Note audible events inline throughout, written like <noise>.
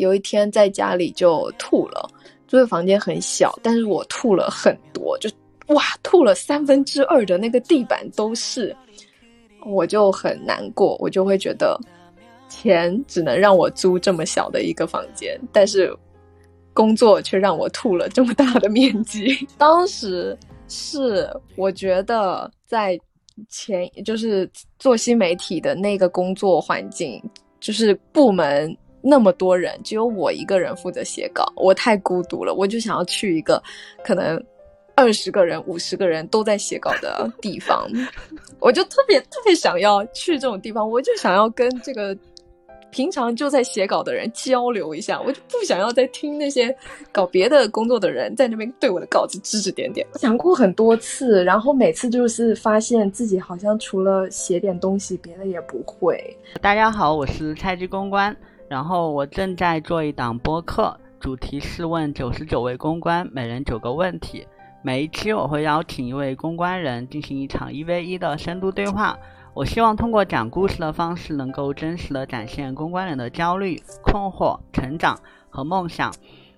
有一天在家里就吐了，租的房间很小，但是我吐了很多，就哇吐了三分之二的那个地板都是，我就很难过，我就会觉得钱只能让我租这么小的一个房间，但是工作却让我吐了这么大的面积。<laughs> 当时是我觉得在前就是做新媒体的那个工作环境，就是部门。那么多人，只有我一个人负责写稿，我太孤独了。我就想要去一个可能二十个人、五十个人都在写稿的地方，<laughs> 我就特别特别想要去这种地方。我就想要跟这个平常就在写稿的人交流一下，我就不想要再听那些搞别的工作的人在那边对我的稿子指指点点。想过很多次，然后每次就是发现自己好像除了写点东西，别的也不会。大家好，我是菜鸡公关。然后我正在做一档播客，主题是问九十九位公关，每人九个问题。每一期我会邀请一位公关人进行一场一 v 一的深度对话。我希望通过讲故事的方式，能够真实的展现公关人的焦虑、困惑、成长和梦想。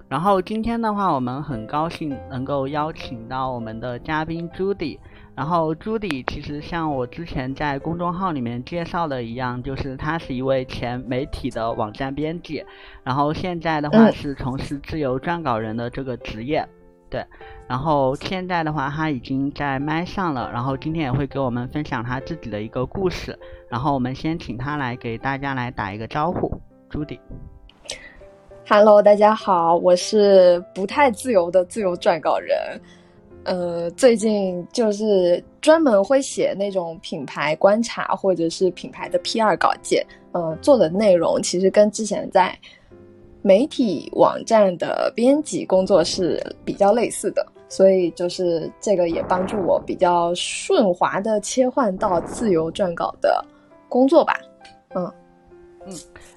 然后今天的话，我们很高兴能够邀请到我们的嘉宾朱迪。然后朱迪其实像我之前在公众号里面介绍的一样，就是他是一位前媒体的网站编辑，然后现在的话是从事自由撰稿人的这个职业，对。然后现在的话他已经在麦上了，然后今天也会给我们分享他自己的一个故事。然后我们先请他来给大家来打一个招呼，朱迪。Hello，大家好，我是不太自由的自由撰稿人。呃，最近就是专门会写那种品牌观察或者是品牌的 PR 稿件，呃，做的内容其实跟之前在媒体网站的编辑工作是比较类似的，所以就是这个也帮助我比较顺滑的切换到自由撰稿的工作吧，嗯嗯，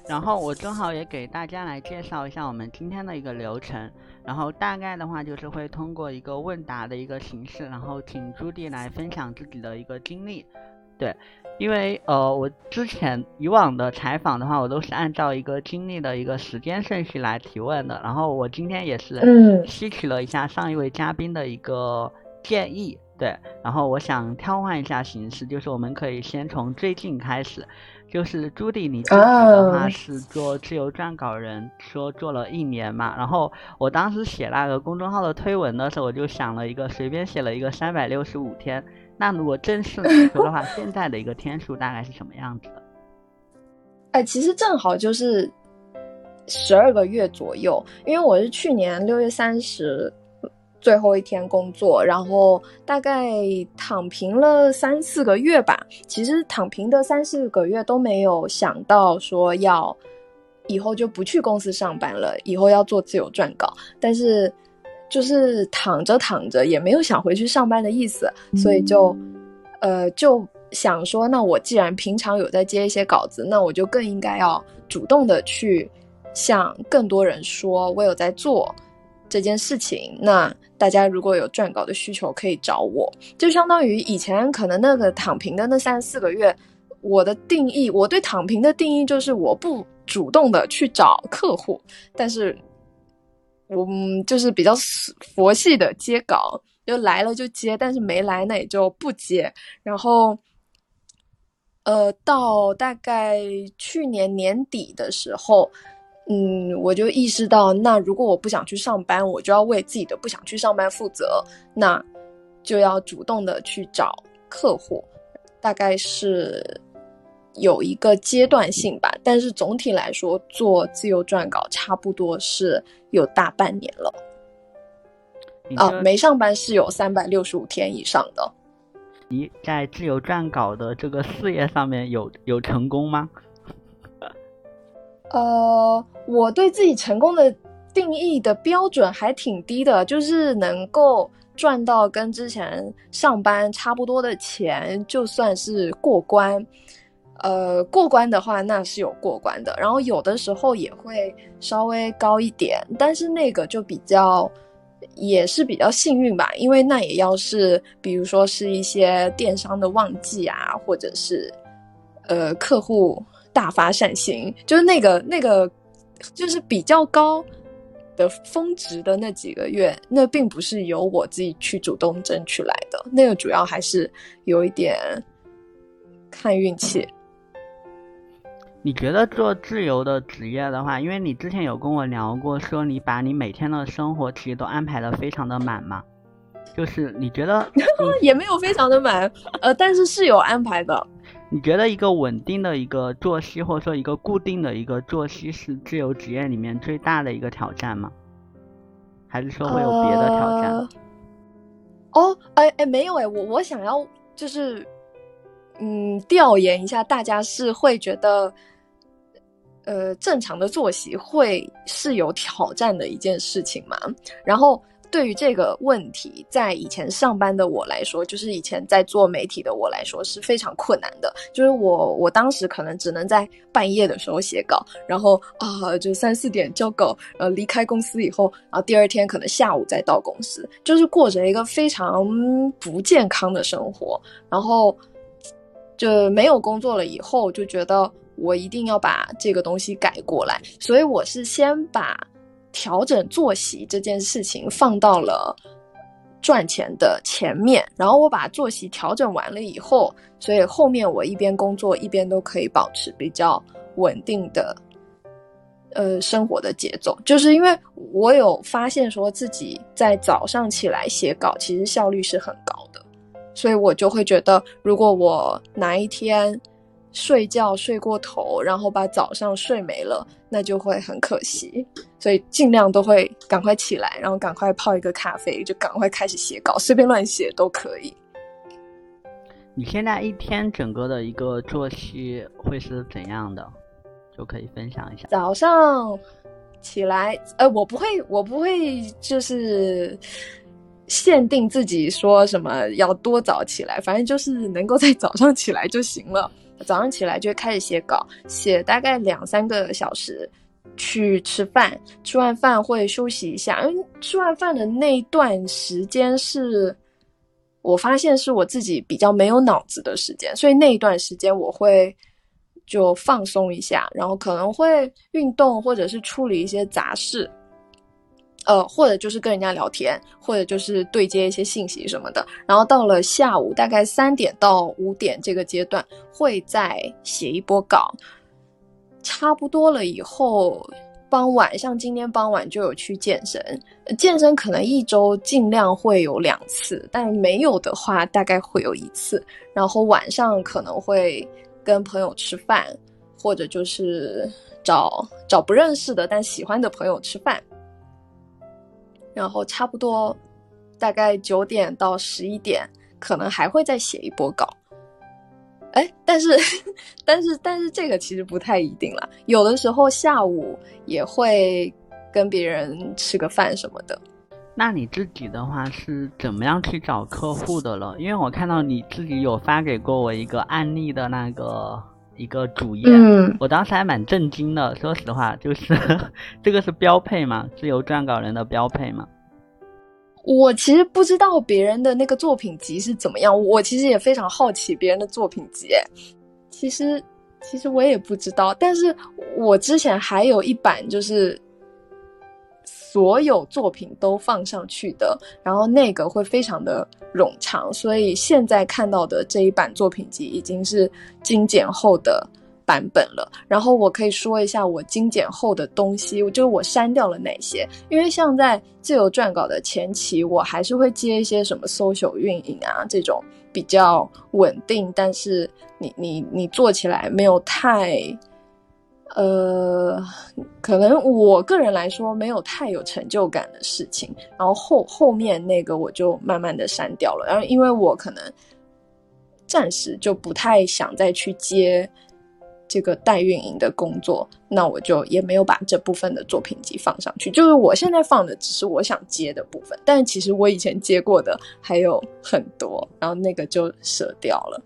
然后我正好也给大家来介绍一下我们今天的一个流程。然后大概的话就是会通过一个问答的一个形式，然后请朱棣来分享自己的一个经历。对，因为呃我之前以往的采访的话，我都是按照一个经历的一个时间顺序来提问的。然后我今天也是吸取了一下上一位嘉宾的一个建议，对，然后我想调换一下形式，就是我们可以先从最近开始。就是朱迪，你自己的话是做自由撰稿人，说做了一年嘛。然后我当时写那个公众号的推文的时候，我就想了一个，随便写了一个三百六十五天。那如果正式来说的话，<laughs> 现在的一个天数大概是什么样子的？哎，其实正好就是十二个月左右，因为我是去年六月三十。最后一天工作，然后大概躺平了三四个月吧。其实躺平的三四个月都没有想到说要以后就不去公司上班了，以后要做自由撰稿。但是就是躺着躺着也没有想回去上班的意思，所以就呃就想说，那我既然平常有在接一些稿子，那我就更应该要主动的去向更多人说我有在做。这件事情，那大家如果有撰稿的需求，可以找我。就相当于以前可能那个躺平的那三四个月，我的定义，我对躺平的定义就是我不主动的去找客户，但是我就是比较佛系的接稿，就来了就接，但是没来那也就不接。然后，呃，到大概去年年底的时候。嗯，我就意识到，那如果我不想去上班，我就要为自己的不想去上班负责，那就要主动的去找客户，大概是有一个阶段性吧。但是总体来说，做自由撰稿差不多是有大半年了。啊，没上班是有三百六十五天以上的。你在自由撰稿的这个事业上面有有成功吗？呃，我对自己成功的定义的标准还挺低的，就是能够赚到跟之前上班差不多的钱，就算是过关。呃，过关的话那是有过关的，然后有的时候也会稍微高一点，但是那个就比较也是比较幸运吧，因为那也要是比如说是一些电商的旺季啊，或者是呃客户。大发善心，就是那个那个就是比较高的峰值的那几个月，那并不是由我自己去主动争取来的，那个主要还是有一点看运气。你觉得做自由的职业的话，因为你之前有跟我聊过，说你把你每天的生活其实都安排的非常的满嘛，就是你觉得 <laughs> 也没有非常的满，呃，但是是有安排的。你觉得一个稳定的一个作息，或者说一个固定的一个作息，是自由职业里面最大的一个挑战吗？还是说会有别的挑战？哦，哎哎，没有哎，我我想要就是嗯，调研一下大家是会觉得。呃，正常的作息会是有挑战的一件事情吗？然后对于这个问题，在以前上班的我来说，就是以前在做媒体的我来说是非常困难的。就是我我当时可能只能在半夜的时候写稿，然后啊，就三四点交稿，呃，离开公司以后，然后第二天可能下午再到公司，就是过着一个非常不健康的生活。然后就没有工作了以后，就觉得。我一定要把这个东西改过来，所以我是先把调整作息这件事情放到了赚钱的前面，然后我把作息调整完了以后，所以后面我一边工作一边都可以保持比较稳定的呃生活的节奏。就是因为我有发现说自己在早上起来写稿，其实效率是很高的，所以我就会觉得，如果我哪一天。睡觉睡过头，然后把早上睡没了，那就会很可惜。所以尽量都会赶快起来，然后赶快泡一个咖啡，就赶快开始写稿，随便乱写都可以。你现在一天整个的一个作息会是怎样的？就可以分享一下。早上起来，呃，我不会，我不会，就是限定自己说什么要多早起来，反正就是能够在早上起来就行了。早上起来就开始写稿，写大概两三个小时，去吃饭，吃完饭会休息一下，因为吃完饭的那一段时间是，我发现是我自己比较没有脑子的时间，所以那一段时间我会就放松一下，然后可能会运动或者是处理一些杂事。呃，或者就是跟人家聊天，或者就是对接一些信息什么的。然后到了下午大概三点到五点这个阶段，会再写一波稿，差不多了以后，傍晚像今天傍晚就有去健身，健身可能一周尽量会有两次，但没有的话大概会有一次。然后晚上可能会跟朋友吃饭，或者就是找找不认识的但喜欢的朋友吃饭。然后差不多，大概九点到十一点，可能还会再写一波稿。哎，但是，<laughs> 但是，但是这个其实不太一定了。有的时候下午也会跟别人吃个饭什么的。那你自己的话是怎么样去找客户的了？因为我看到你自己有发给过我一个案例的那个一个主页，嗯我当时还蛮震惊的。说实话，就是 <laughs> 这个是标配嘛，自由撰稿人的标配嘛。我其实不知道别人的那个作品集是怎么样，我其实也非常好奇别人的作品集。其实，其实我也不知道，但是我之前还有一版就是所有作品都放上去的，然后那个会非常的冗长，所以现在看到的这一版作品集已经是精简后的。版本了，然后我可以说一下我精简后的东西，就是我删掉了哪些。因为像在自由撰稿的前期，我还是会接一些什么搜索运营啊这种比较稳定，但是你你你做起来没有太，呃，可能我个人来说没有太有成就感的事情。然后后后面那个我就慢慢的删掉了，然后因为我可能暂时就不太想再去接。这个代运营的工作，那我就也没有把这部分的作品集放上去。就是我现在放的只是我想接的部分，但其实我以前接过的还有很多，然后那个就舍掉了。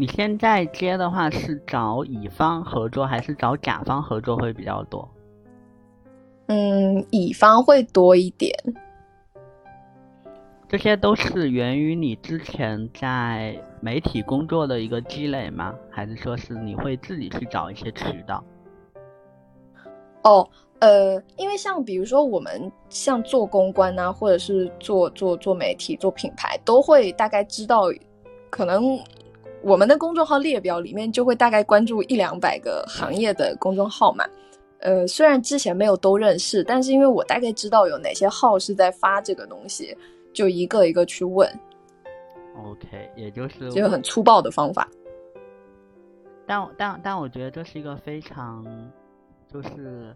你现在接的话是找乙方合作还是找甲方合作会比较多？嗯，乙方会多一点。这些都是源于你之前在媒体工作的一个积累吗？还是说是你会自己去找一些渠道？哦，呃，因为像比如说我们像做公关啊，或者是做做做媒体、做品牌，都会大概知道，可能我们的公众号列表里面就会大概关注一两百个行业的公众号嘛。呃，虽然之前没有都认识，但是因为我大概知道有哪些号是在发这个东西，就一个一个去问。OK，也就是就很粗暴的方法。但但但我觉得这是一个非常，就是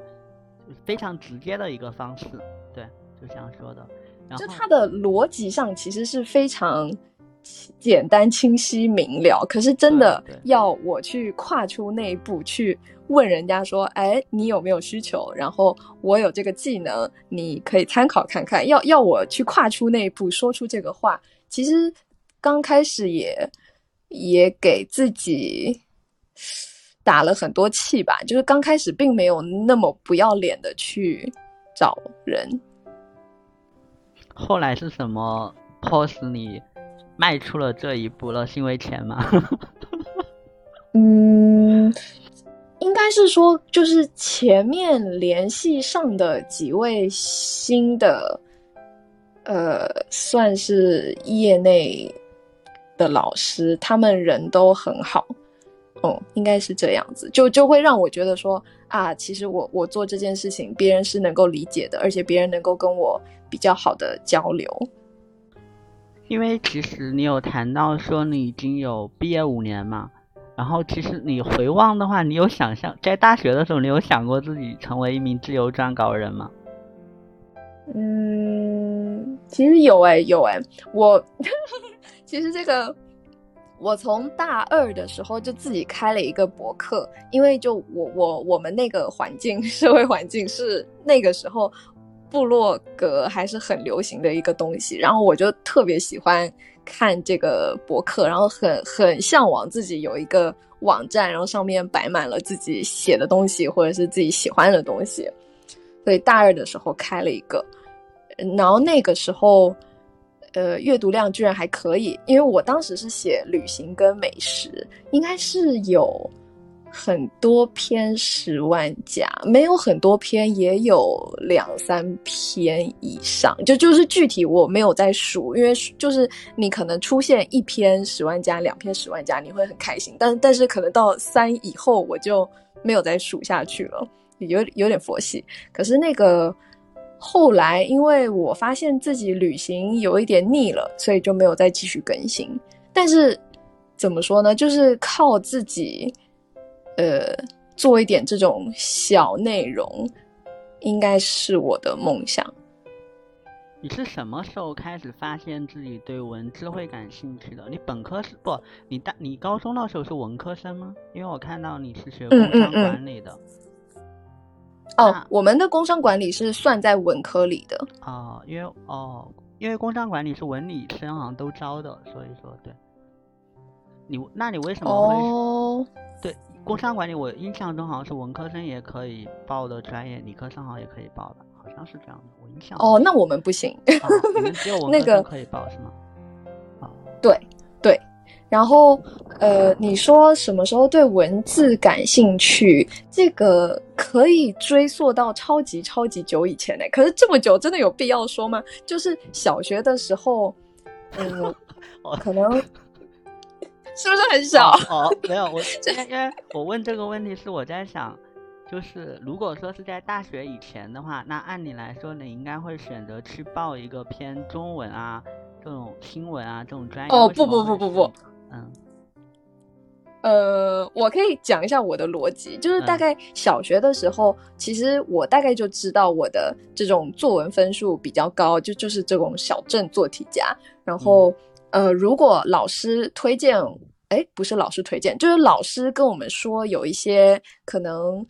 非常直接的一个方式，对，就这样说的。然后就它的逻辑上其实是非常简单、清晰、明了，可是真的要我去跨出那一步去问人家说：“哎，你有没有需求？”然后我有这个技能，你可以参考看看。要要我去跨出那一步，说出这个话，其实刚开始也也给自己。打了很多气吧，就是刚开始并没有那么不要脸的去找人。后来是什么迫使你迈出了这一步了？是因为钱吗？<laughs> 嗯，应该是说，就是前面联系上的几位新的，呃，算是业内的老师，他们人都很好。哦，应该是这样子，就就会让我觉得说啊，其实我我做这件事情，别人是能够理解的，而且别人能够跟我比较好的交流。因为其实你有谈到说你已经有毕业五年嘛，然后其实你回望的话，你有想象在大学的时候，你有想过自己成为一名自由撰稿人吗？嗯，其实有哎，有哎，我 <laughs> 其实这个。我从大二的时候就自己开了一个博客，因为就我我我们那个环境社会环境是那个时候部落格还是很流行的一个东西，然后我就特别喜欢看这个博客，然后很很向往自己有一个网站，然后上面摆满了自己写的东西或者是自己喜欢的东西，所以大二的时候开了一个，然后那个时候。呃，阅读量居然还可以，因为我当时是写旅行跟美食，应该是有很多篇十万加，没有很多篇也有两三篇以上，就就是具体我没有在数，因为就是你可能出现一篇十万加，两篇十万加，你会很开心，但但是可能到三以后我就没有再数下去了，有有点佛系，可是那个。后来，因为我发现自己旅行有一点腻了，所以就没有再继续更新。但是，怎么说呢？就是靠自己，呃，做一点这种小内容，应该是我的梦想。你是什么时候开始发现自己对文字会感兴趣的？你本科是不？你大你高中那时候是文科生吗？因为我看到你是学工商管理的。哦，我们的工商管理是算在文科里的哦，因为哦，因为工商管理是文理生好像都招的，所以说对。你那你为什么会对工商管理？我印象中好像是文科生也可以报的专业，理科生好像也可以报的，好像是这样的。我印象哦，那我们不行，你们只有 <laughs> 文科生可以报是吗？啊，对对。然后，呃，你说什么时候对文字感兴趣？这个可以追溯到超级超级久以前呢。可是这么久，真的有必要说吗？就是小学的时候，嗯，<laughs> 可能是不是很少？哦，没有，我 <laughs> 因为我问这个问题是我在想，就是如果说是在大学以前的话，那按理来说，你应该会选择去报一个偏中文啊这种新闻啊这种专业。哦，不不不不不。嗯，呃，我可以讲一下我的逻辑，就是大概小学的时候，其实我大概就知道我的这种作文分数比较高，就就是这种小镇做题家。然后，呃，如果老师推荐，哎，不是老师推荐，就是老师跟我们说有一些可能，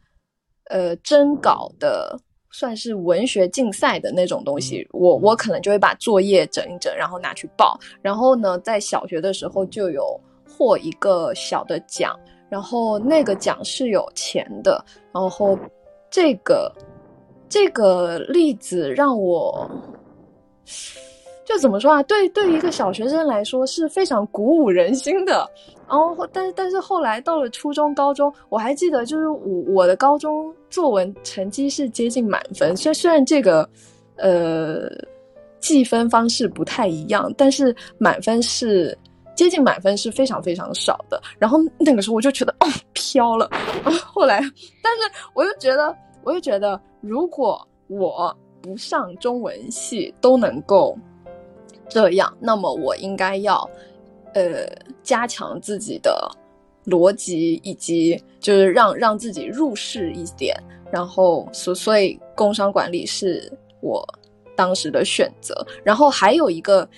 呃，征稿的。算是文学竞赛的那种东西，我我可能就会把作业整一整，然后拿去报。然后呢，在小学的时候就有获一个小的奖，然后那个奖是有钱的。然后这个这个例子让我就怎么说啊？对，对于一个小学生来说是非常鼓舞人心的。然后，但但是后来到了初中、高中，我还记得，就是我我的高中作文成绩是接近满分。虽虽然这个，呃，计分方式不太一样，但是满分是接近满分是非常非常少的。然后那个时候我就觉得哦飘了。<laughs> 后来，但是我又觉得，我又觉得，如果我不上中文系都能够。这样，那么我应该要，呃，加强自己的逻辑，以及就是让让自己入世一点。然后，所所以工商管理是我当时的选择。然后还有一个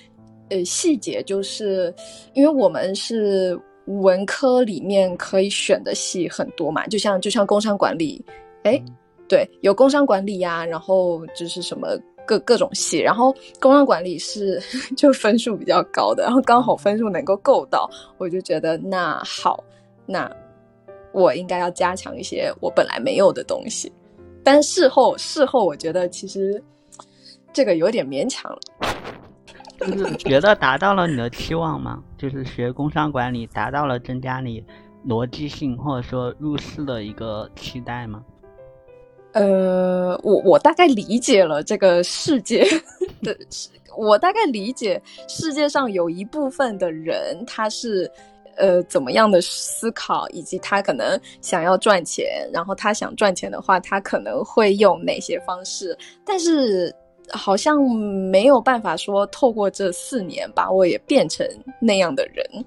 呃细节，就是因为我们是文科里面可以选的系很多嘛，就像就像工商管理，哎，对，有工商管理呀，然后就是什么。各各种系，然后工商管理是就分数比较高的，然后刚好分数能够够到，我就觉得那好，那我应该要加强一些我本来没有的东西。但事后事后，我觉得其实这个有点勉强了。就是 <laughs> 觉得达到了你的期望吗？就是学工商管理达到了增加你逻辑性或者说入世的一个期待吗？呃，我我大概理解了这个世界 <laughs> 的，我大概理解世界上有一部分的人他是呃怎么样的思考，以及他可能想要赚钱，然后他想赚钱的话，他可能会用哪些方式，但是好像没有办法说透过这四年把我也变成那样的人。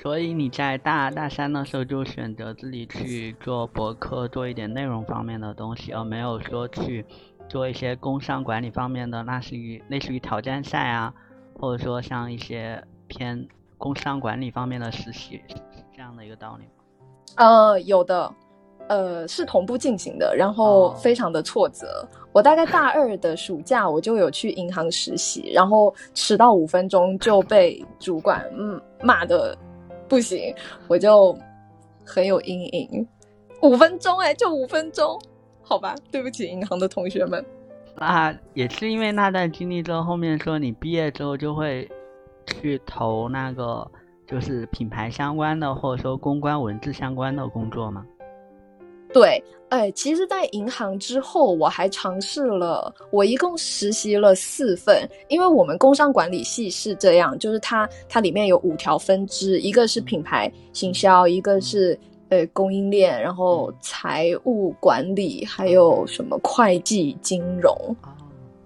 所以你在大二大三的时候就选择自己去做博客，做一点内容方面的东西，而没有说去做一些工商管理方面的，那是于类似于挑战赛啊，或者说像一些偏工商管理方面的实习，是这样的一个道理吗？呃，有的，呃，是同步进行的，然后非常的挫折。我大概大二的暑假我就有去银行实习，然后迟到五分钟就被主管嗯骂的。不行，我就很有阴影。五分钟哎，就五分钟，好吧，对不起银行的同学们。那也是因为那段经历之后，后面说你毕业之后就会去投那个就是品牌相关的，或者说公关文字相关的工作吗？对，哎，其实，在银行之后，我还尝试了，我一共实习了四份，因为我们工商管理系是这样，就是它它里面有五条分支，一个是品牌行销，一个是呃供应链，然后财务管理，还有什么会计金融，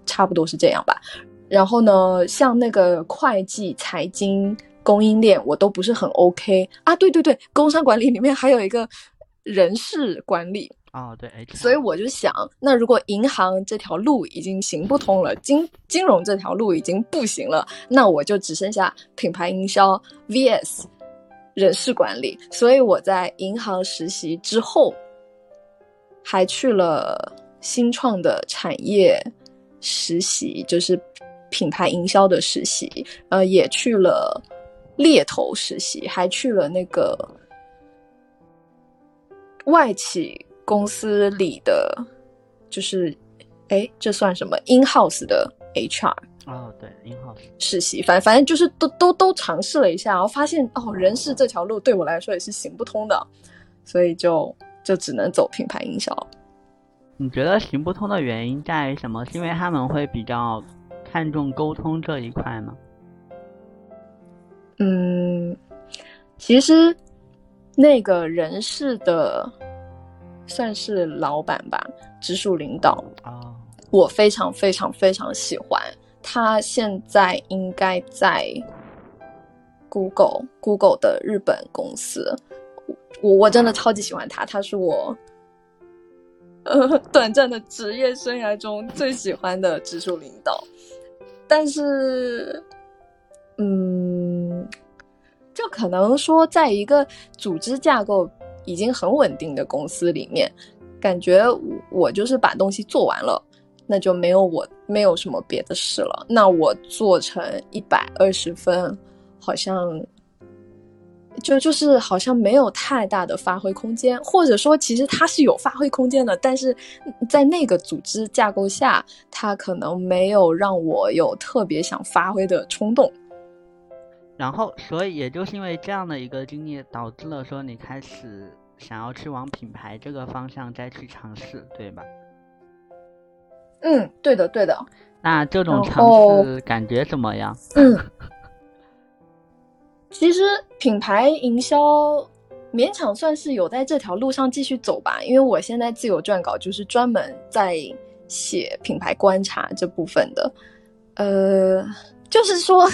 差不多是这样吧。然后呢，像那个会计、财经、供应链，我都不是很 OK 啊。对对对，工商管理里面还有一个。人事管理啊，对，所以我就想，那如果银行这条路已经行不通了，金金融这条路已经不行了，那我就只剩下品牌营销 vs 人事管理。所以我在银行实习之后，还去了新创的产业实习，就是品牌营销的实习，呃，也去了猎头实习，还去了那个。外企公司里的，就是，哎，这算什么？in house 的 HR 哦，对，in house 实习，反反正就是都都都尝试了一下，然后发现哦，人事这条路对我来说也是行不通的，所以就就只能走品牌营销。你觉得行不通的原因在于什么？是因为他们会比较看重沟通这一块吗？嗯，其实。那个人事的算是老板吧，直属领导啊，我非常非常非常喜欢他。现在应该在 Google Google 的日本公司，我我真的超级喜欢他，他是我呃短暂的职业生涯中最喜欢的直属领导。但是，嗯。就可能说，在一个组织架构已经很稳定的公司里面，感觉我就是把东西做完了，那就没有我没有什么别的事了。那我做成一百二十分，好像就就是好像没有太大的发挥空间，或者说其实它是有发挥空间的，但是在那个组织架构下，它可能没有让我有特别想发挥的冲动。然后，所以也就是因为这样的一个经历，导致了说你开始想要去往品牌这个方向再去尝试，对吧？嗯，对的，对的。那这种尝试感觉怎么样？嗯。其实品牌营销勉强算是有在这条路上继续走吧，因为我现在自由撰稿就是专门在写品牌观察这部分的。呃，就是说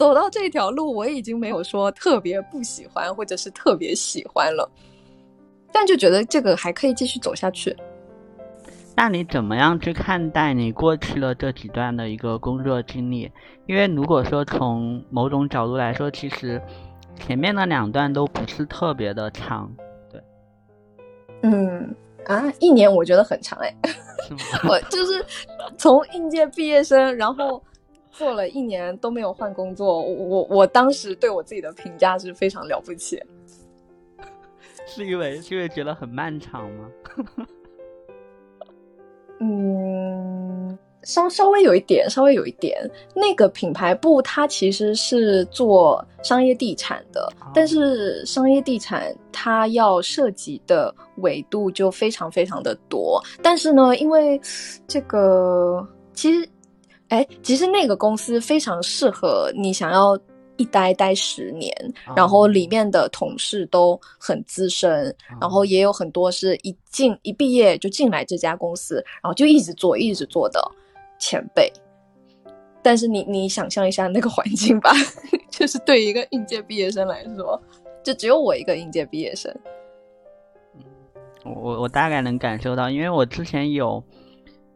走到这条路，我已经没有说特别不喜欢或者是特别喜欢了，但就觉得这个还可以继续走下去。那你怎么样去看待你过去的这几段的一个工作经历？因为如果说从某种角度来说，其实前面的两段都不是特别的长，对。嗯啊，一年我觉得很长哎，<laughs> 我就是从应届毕业生，然后做了一年都没有换工作，我我当时对我自己的评价是非常了不起。<laughs> 是因为是因为觉得很漫长吗？<laughs> 嗯，稍稍微有一点，稍微有一点。那个品牌部它其实是做商业地产的，但是商业地产它要涉及的维度就非常非常的多。但是呢，因为这个其实，哎，其实那个公司非常适合你想要。一待待十年，然后里面的同事都很资深，然后也有很多是一进一毕业就进来这家公司，然后就一直做一直做的前辈。但是你你想象一下那个环境吧，<laughs> 就是对一个应届毕业生来说，就只有我一个应届毕业生。我我大概能感受到，因为我之前有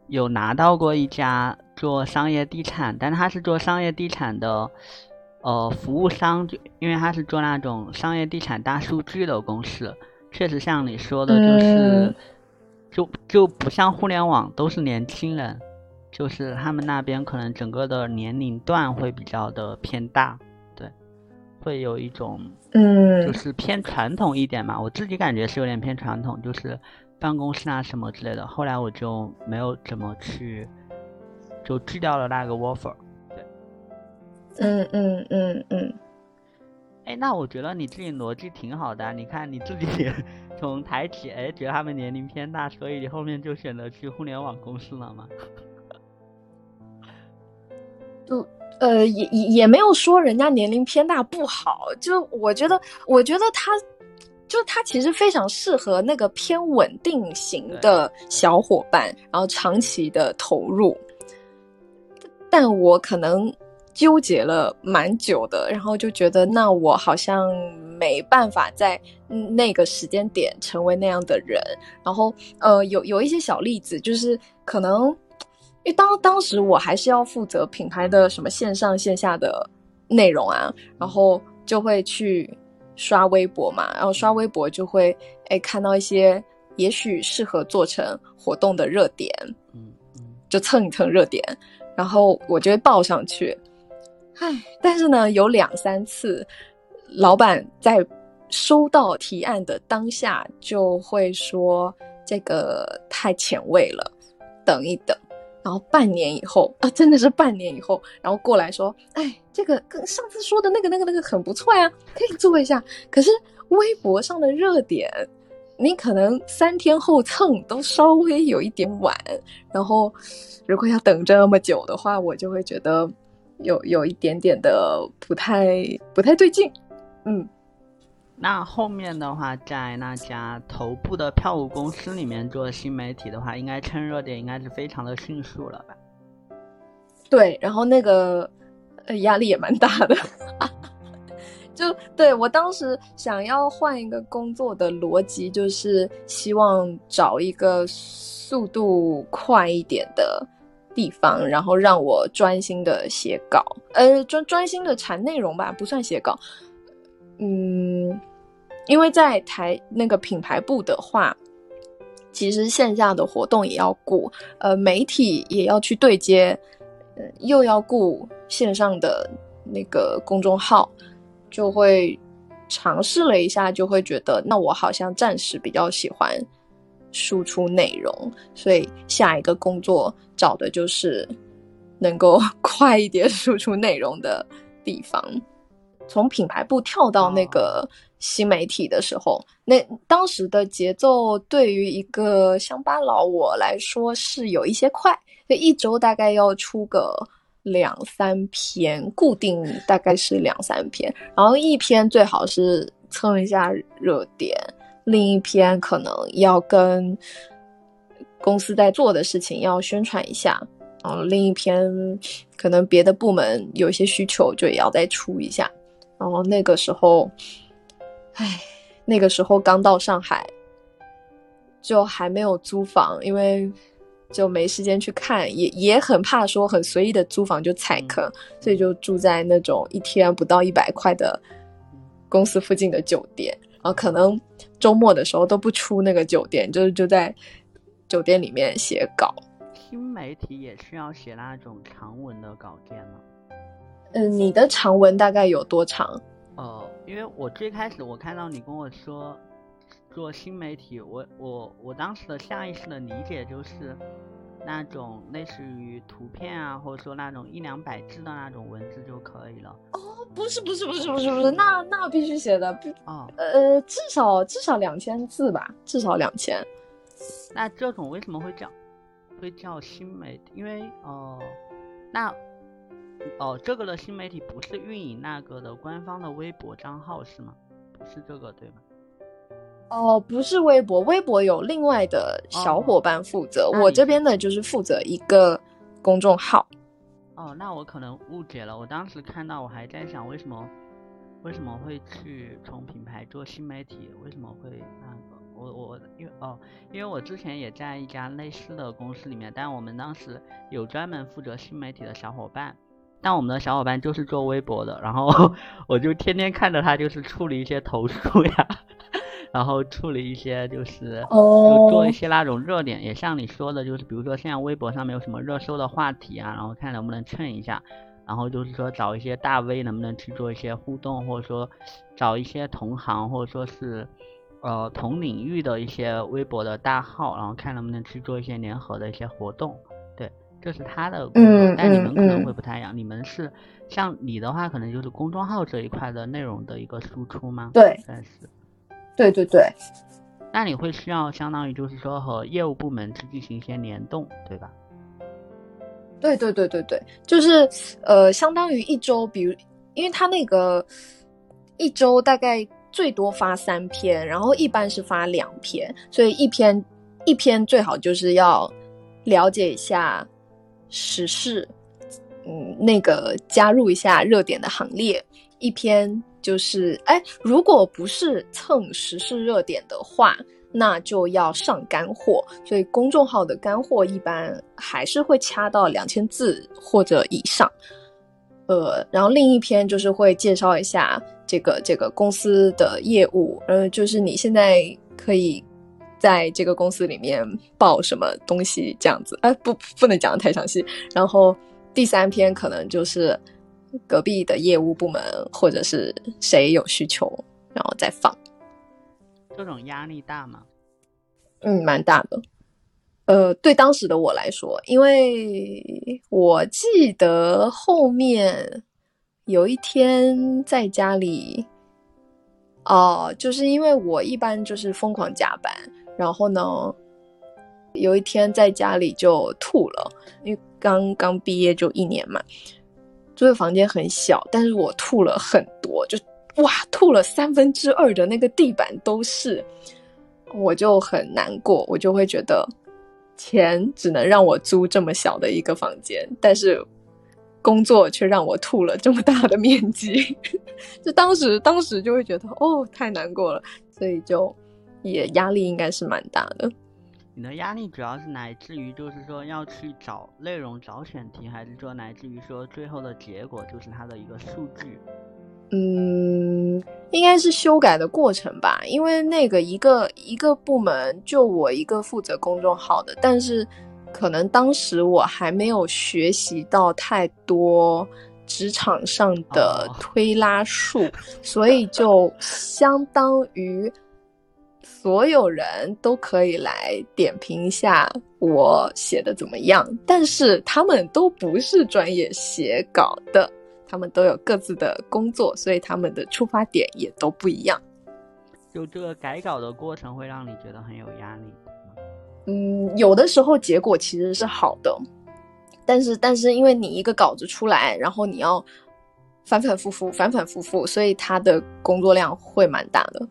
有拿到过一家做商业地产，但他是做商业地产的。呃，服务商就因为他是做那种商业地产大数据的公司，确实像你说的，就是就就不像互联网都是年轻人，就是他们那边可能整个的年龄段会比较的偏大，对，会有一种嗯，就是偏传统一点嘛。我自己感觉是有点偏传统，就是办公室啊什么之类的。后来我就没有怎么去，就去掉了那个 offer。嗯嗯嗯嗯，哎，那我觉得你自己逻辑挺好的。你看你自己 <laughs> 从台企，哎，觉得他们年龄偏大，所以你后面就选择去互联网公司了吗？<laughs> 就呃，也也也没有说人家年龄偏大不好。就我觉得，我觉得他，就他其实非常适合那个偏稳定型的小伙伴，然后长期的投入。但我可能。纠结了蛮久的，然后就觉得那我好像没办法在那个时间点成为那样的人。然后呃，有有一些小例子，就是可能因为当当时我还是要负责品牌的什么线上线下的内容啊，然后就会去刷微博嘛，然后刷微博就会哎看到一些也许适合做成活动的热点，嗯，就蹭一蹭热点，然后我就会报上去。唉，但是呢，有两三次，老板在收到提案的当下就会说这个太前卫了，等一等。然后半年以后啊，真的是半年以后，然后过来说，哎，这个跟上次说的那个那个那个很不错呀，可以做一下。可是微博上的热点，你可能三天后蹭都稍微有一点晚。然后如果要等这么久的话，我就会觉得。有有一点点的不太不太对劲，嗯，那后面的话，在那家头部的票务公司里面做新媒体的话，应该趁热点应该是非常的迅速了吧？对，然后那个呃压力也蛮大的，就对我当时想要换一个工作的逻辑，就是希望找一个速度快一点的。地方，然后让我专心的写稿，呃，专专心的产内容吧，不算写稿。嗯，因为在台那个品牌部的话，其实线下的活动也要顾，呃，媒体也要去对接，又要顾线上的那个公众号，就会尝试了一下，就会觉得那我好像暂时比较喜欢输出内容，所以下一个工作找的就是能够 <laughs> 快一点输出内容的地方。从品牌部跳到那个新媒体的时候，那当时的节奏对于一个乡巴佬我来说是有一些快，就一周大概要出个两三篇，固定大概是两三篇，然后一篇最好是蹭一下热点，另一篇可能要跟公司在做的事情要宣传一下，然后另一篇可能别的部门有一些需求就也要再出一下。然后那个时候，唉，那个时候刚到上海，就还没有租房，因为就没时间去看，也也很怕说很随意的租房就踩坑，所以就住在那种一天不到一百块的公司附近的酒店，然后可能周末的时候都不出那个酒店，就是就在酒店里面写稿。新媒体也是要写那种长文的稿件吗？嗯，你的长文大概有多长？呃，因为我最开始我看到你跟我说做新媒体，我我我当时的下意识的理解就是那种类似于图片啊，或者说那种一两百字的那种文字就可以了。哦，不是不是不是不是不是，那那必须写的，哦，呃，至少至少两千字吧，至少两千。那这种为什么会叫会叫新媒体？因为哦，那。哦，这个的新媒体不是运营那个的官方的微博账号是吗？不是这个对吗？哦，不是微博，微博有另外的小伙伴负责，我这边的就是负责一个公众号。哦，那我可能误解了。我当时看到，我还在想，为什么为什么会去从品牌做新媒体？为什么会那个？我我因为哦，因为我之前也在一家类似的公司里面，但我们当时有专门负责新媒体的小伙伴。但我们的小伙伴就是做微博的，然后 <laughs> 我就天天看着他，就是处理一些投诉呀，然后处理一些就是就做一些那种热点，也像你说的，就是比如说现在微博上面有什么热搜的话题啊，然后看能不能蹭一下，然后就是说找一些大 V 能不能去做一些互动，或者说找一些同行或者说是呃同领域的一些微博的大号，然后看能不能去做一些联合的一些活动。对这是他的工作，但你们可能会不太一样。你们是像你的话，可能就是公众号这一块的内容的一个输出吗？对，算是，对对对。那你会需要相当于就是说和业务部门去进行一些联动，对吧？对对对对对，就是呃，相当于一周，比如因为他那个一周大概最多发三篇，然后一般是发两篇，所以一篇一篇最好就是要了解一下。时事，嗯，那个加入一下热点的行列，一篇就是，哎，如果不是蹭时事热点的话，那就要上干货。所以公众号的干货一般还是会掐到两千字或者以上。呃，然后另一篇就是会介绍一下这个这个公司的业务，呃，就是你现在可以。在这个公司里面报什么东西这样子，哎，不，不能讲的太详细。然后第三篇可能就是隔壁的业务部门或者是谁有需求，然后再放。这种压力大吗？嗯，蛮大的。呃，对当时的我来说，因为我记得后面有一天在家里，哦，就是因为我一般就是疯狂加班。然后呢，有一天在家里就吐了，因为刚刚毕业就一年嘛，租的房间很小，但是我吐了很多，就哇，吐了三分之二的那个地板都是，我就很难过，我就会觉得钱只能让我租这么小的一个房间，但是工作却让我吐了这么大的面积，<laughs> 就当时当时就会觉得哦，太难过了，所以就。也压力应该是蛮大的。你的压力主要是来自于，就是说要去找内容、找选题，还是说来自于说最后的结果就是它的一个数据？嗯，应该是修改的过程吧。因为那个一个一个部门就我一个负责公众号的，但是可能当时我还没有学习到太多职场上的 <laughs> 推拉术，所以就相当于所有人都可以来点评一下我写的怎么样。但是他们都不是专业写稿的，他们都有各自的工作，所以他们的出发点也都不一样。就这个改稿的过程会让你觉得很有压力。嗯，有的时候结果其实是好的，但是但是因为你一个稿子出来，然后你要反反复复、反反复复，所以他的工作量会蛮大的。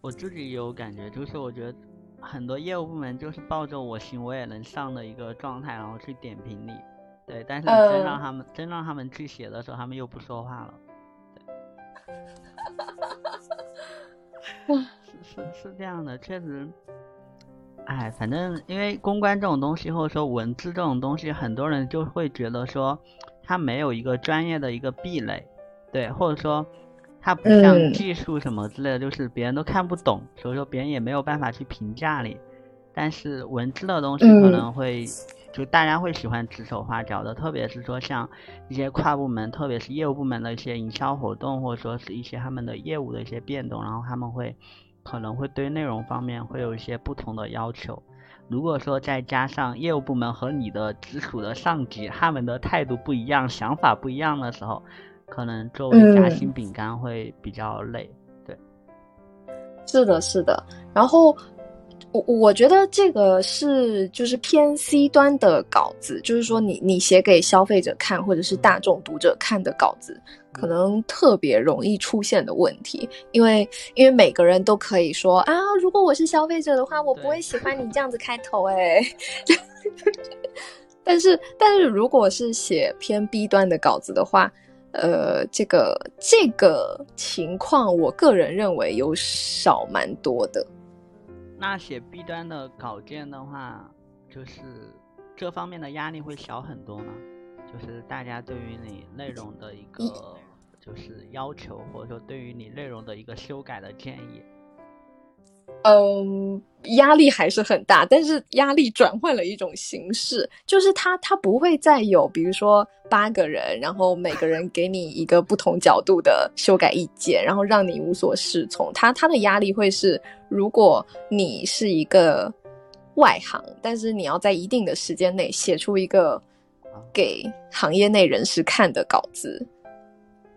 我自己有感觉，就是我觉得很多业务部门就是抱着我行我也能上的一个状态，然后去点评你，对，但是真让他们真让他们去写的时候，他们又不说话了。<laughs> 是是是这样的，确实。哎，反正因为公关这种东西，或者说文字这种东西，很多人就会觉得说，它没有一个专业的一个壁垒，对，或者说它不像技术什么之类的，就是别人都看不懂，所以说别人也没有办法去评价你。但是文字的东西可能会，就大家会喜欢指手画脚的，特别是说像一些跨部门，特别是业务部门的一些营销活动，或者说是一些他们的业务的一些变动，然后他们会。可能会对内容方面会有一些不同的要求。如果说再加上业务部门和你的直属的上级他们的态度不一样、想法不一样的时候，可能作为夹心饼干会比较累。对，是的，是的。然后。我我觉得这个是就是偏 C 端的稿子，就是说你你写给消费者看或者是大众读者看的稿子，可能特别容易出现的问题，因为因为每个人都可以说啊，如果我是消费者的话，我不会喜欢你这样子开头哎。<laughs> 但是但是如果是写偏 B 端的稿子的话，呃，这个这个情况，我个人认为有少蛮多的。那写 B 端的稿件的话，就是这方面的压力会小很多吗？就是大家对于你内容的一个就是要求，或者说对于你内容的一个修改的建议。嗯，压力还是很大，但是压力转换了一种形式，就是他他不会再有，比如说八个人，然后每个人给你一个不同角度的修改意见，然后让你无所适从。他他的压力会是，如果你是一个外行，但是你要在一定的时间内写出一个给行业内人士看的稿子，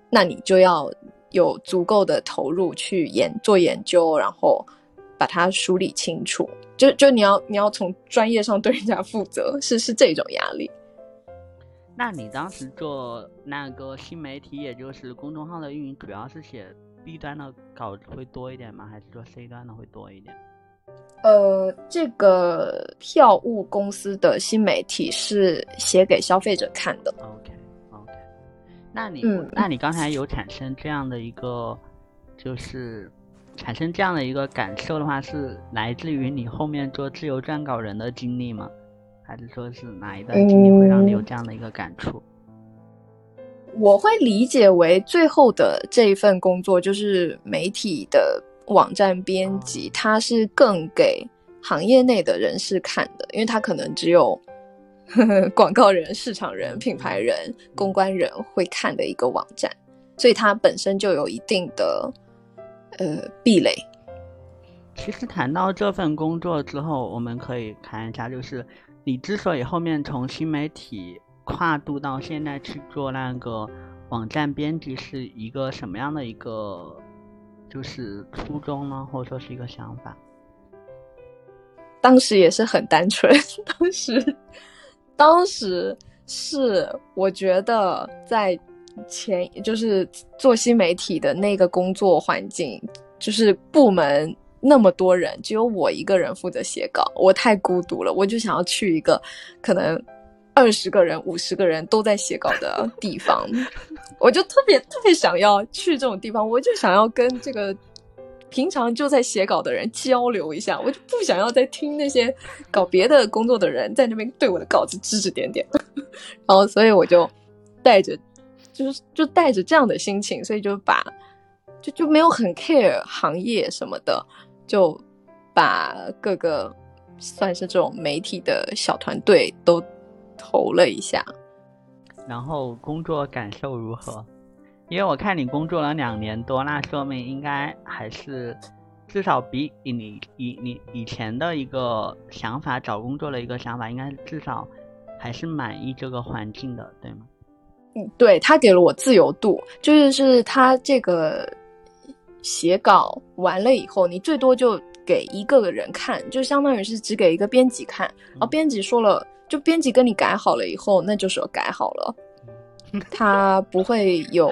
那你就要有足够的投入去研做研究，然后。把它梳理清楚，就就你要你要从专业上对人家负责，是是这种压力。那你当时做那个新媒体，也就是公众号的运营，主要是写 B 端的稿子会多一点吗？还是说 C 端的会多一点？呃，这个票务公司的新媒体是写给消费者看的。OK OK，那你那你刚才有产生这样的一个就是。产生这样的一个感受的话，是来自于你后面做自由撰稿人的经历吗？还是说是哪一段经历会让你有这样的一个感触？我会理解为最后的这一份工作就是媒体的网站编辑，它是更给行业内的人士看的，因为它可能只有 <laughs> 广告人、市场人、品牌人、公关人会看的一个网站，所以它本身就有一定的。呃，壁垒。其实谈到这份工作之后，我们可以看一下，就是你之所以后面从新媒体跨度到现在去做那个网站编辑，是一个什么样的一个就是初衷呢？或者说是一个想法？当时也是很单纯，当时，当时是我觉得在。前就是做新媒体的那个工作环境，就是部门那么多人，只有我一个人负责写稿，我太孤独了。我就想要去一个可能二十个人、五十个人都在写稿的地方，我就特别特别想要去这种地方。我就想要跟这个平常就在写稿的人交流一下，我就不想要再听那些搞别的工作的人在那边对我的稿子指指点点。<laughs> 然后，所以我就带着。就是就带着这样的心情，所以就把就就没有很 care 行业什么的，就把各个算是这种媒体的小团队都投了一下。然后工作感受如何？因为我看你工作了两年多，那说明应该还是至少比你以你以前的一个想法找工作的一个想法，应该至少还是满意这个环境的，对吗？嗯，对他给了我自由度，就是是他这个写稿完了以后，你最多就给一个人看，就相当于是只给一个编辑看，然后编辑说了，就编辑跟你改好了以后，那就是改好了，他不会有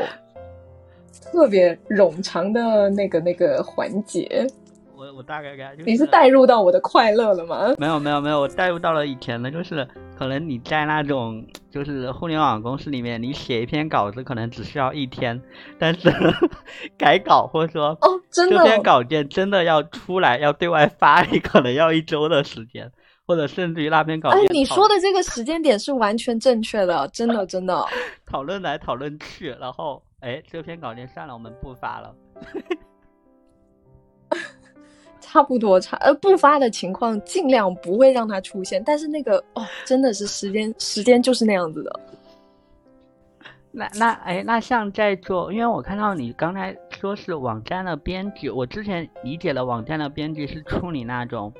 <laughs> 特别冗长的那个那个环节。我我大概概你是带入到我的快乐了吗？没有没有没有，我带入到了以前的，就是可能你在那种就是互联网公司里面，你写一篇稿子可能只需要一天，但是 <laughs> 改稿或者说哦，真的这篇稿件真的要出来要对外发，你可能要一周的时间，或者甚至于那篇稿件。哎，你说的这个时间点是完全正确的，<laughs> 真的真的。讨论来讨论去，然后哎，这篇稿件算了，我们不发了。差不多差，呃，不发的情况尽量不会让它出现。但是那个哦，真的是 <laughs> 时间，时间就是那样子的。那那哎，那像在做，因为我看到你刚才说是网站的编辑，我之前理解的网站的编辑是处理那种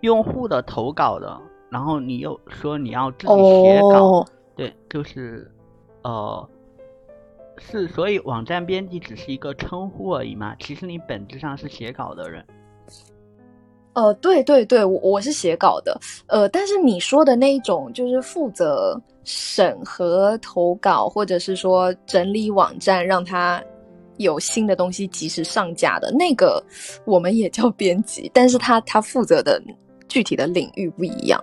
用户的投稿的，然后你又说你要自己写稿，对，就是呃。是，所以网站编辑只是一个称呼而已嘛。其实你本质上是写稿的人。呃，对对对，我我是写稿的。呃，但是你说的那一种，就是负责审核投稿，或者是说整理网站，让它有新的东西及时上架的那个，我们也叫编辑，但是他他负责的具体的领域不一样。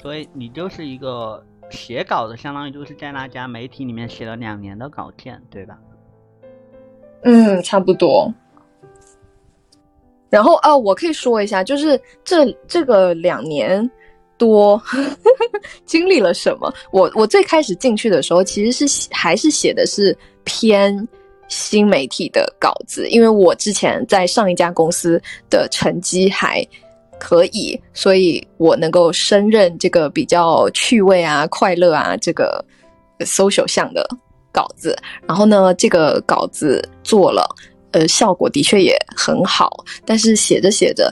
所以你就是一个。写稿的相当于就是在那家媒体里面写了两年的稿件，对吧？嗯，差不多。然后啊，我可以说一下，就是这这个两年多 <laughs> 经历了什么。我我最开始进去的时候，其实是还是写的是偏新媒体的稿子，因为我之前在上一家公司的成绩还。可以，所以我能够胜任这个比较趣味啊、快乐啊这个 social 项的稿子。然后呢，这个稿子做了，呃，效果的确也很好。但是写着写着，